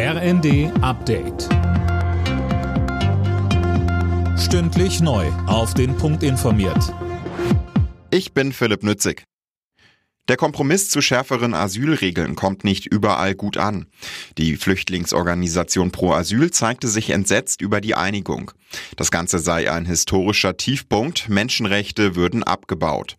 RND Update. Stündlich neu. Auf den Punkt informiert. Ich bin Philipp Nützig. Der Kompromiss zu schärferen Asylregeln kommt nicht überall gut an. Die Flüchtlingsorganisation Pro Asyl zeigte sich entsetzt über die Einigung. Das Ganze sei ein historischer Tiefpunkt, Menschenrechte würden abgebaut.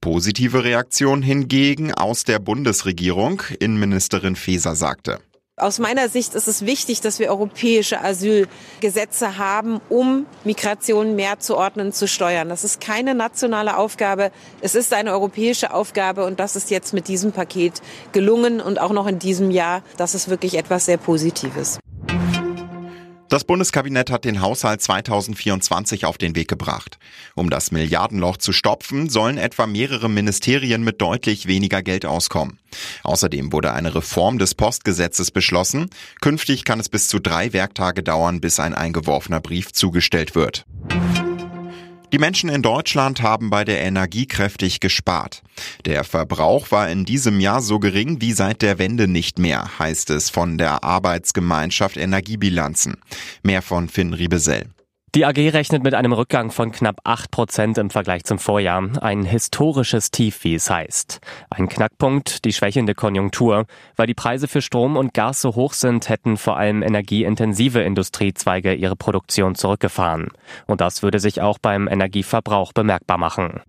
Positive Reaktion hingegen aus der Bundesregierung, Innenministerin Faeser sagte. Aus meiner Sicht ist es wichtig, dass wir europäische Asylgesetze haben, um Migration mehr zu ordnen, zu steuern. Das ist keine nationale Aufgabe, es ist eine europäische Aufgabe und das ist jetzt mit diesem Paket gelungen und auch noch in diesem Jahr. Das ist wirklich etwas sehr Positives. Das Bundeskabinett hat den Haushalt 2024 auf den Weg gebracht. Um das Milliardenloch zu stopfen, sollen etwa mehrere Ministerien mit deutlich weniger Geld auskommen. Außerdem wurde eine Reform des Postgesetzes beschlossen. Künftig kann es bis zu drei Werktage dauern, bis ein eingeworfener Brief zugestellt wird. Die Menschen in Deutschland haben bei der Energie kräftig gespart. Der Verbrauch war in diesem Jahr so gering wie seit der Wende nicht mehr, heißt es von der Arbeitsgemeinschaft Energiebilanzen. Mehr von Finn Riebesell. Die AG rechnet mit einem Rückgang von knapp 8 Prozent im Vergleich zum Vorjahr. Ein historisches Tief, wie es heißt. Ein Knackpunkt, die schwächende Konjunktur. Weil die Preise für Strom und Gas so hoch sind, hätten vor allem energieintensive Industriezweige ihre Produktion zurückgefahren. Und das würde sich auch beim Energieverbrauch bemerkbar machen.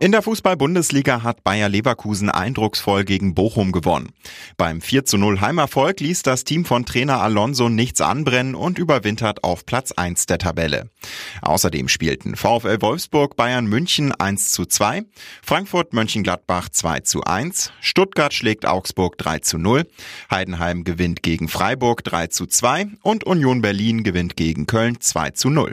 In der Fußball-Bundesliga hat Bayer Leverkusen eindrucksvoll gegen Bochum gewonnen. Beim 4 zu 0 Heimerfolg ließ das Team von Trainer Alonso nichts anbrennen und überwintert auf Platz 1 der Tabelle. Außerdem spielten VfL Wolfsburg Bayern München 1 zu 2, Frankfurt Mönchengladbach 2 zu 1, Stuttgart schlägt Augsburg 3 zu 0, Heidenheim gewinnt gegen Freiburg 3 zu 2 und Union Berlin gewinnt gegen Köln 2 zu 0.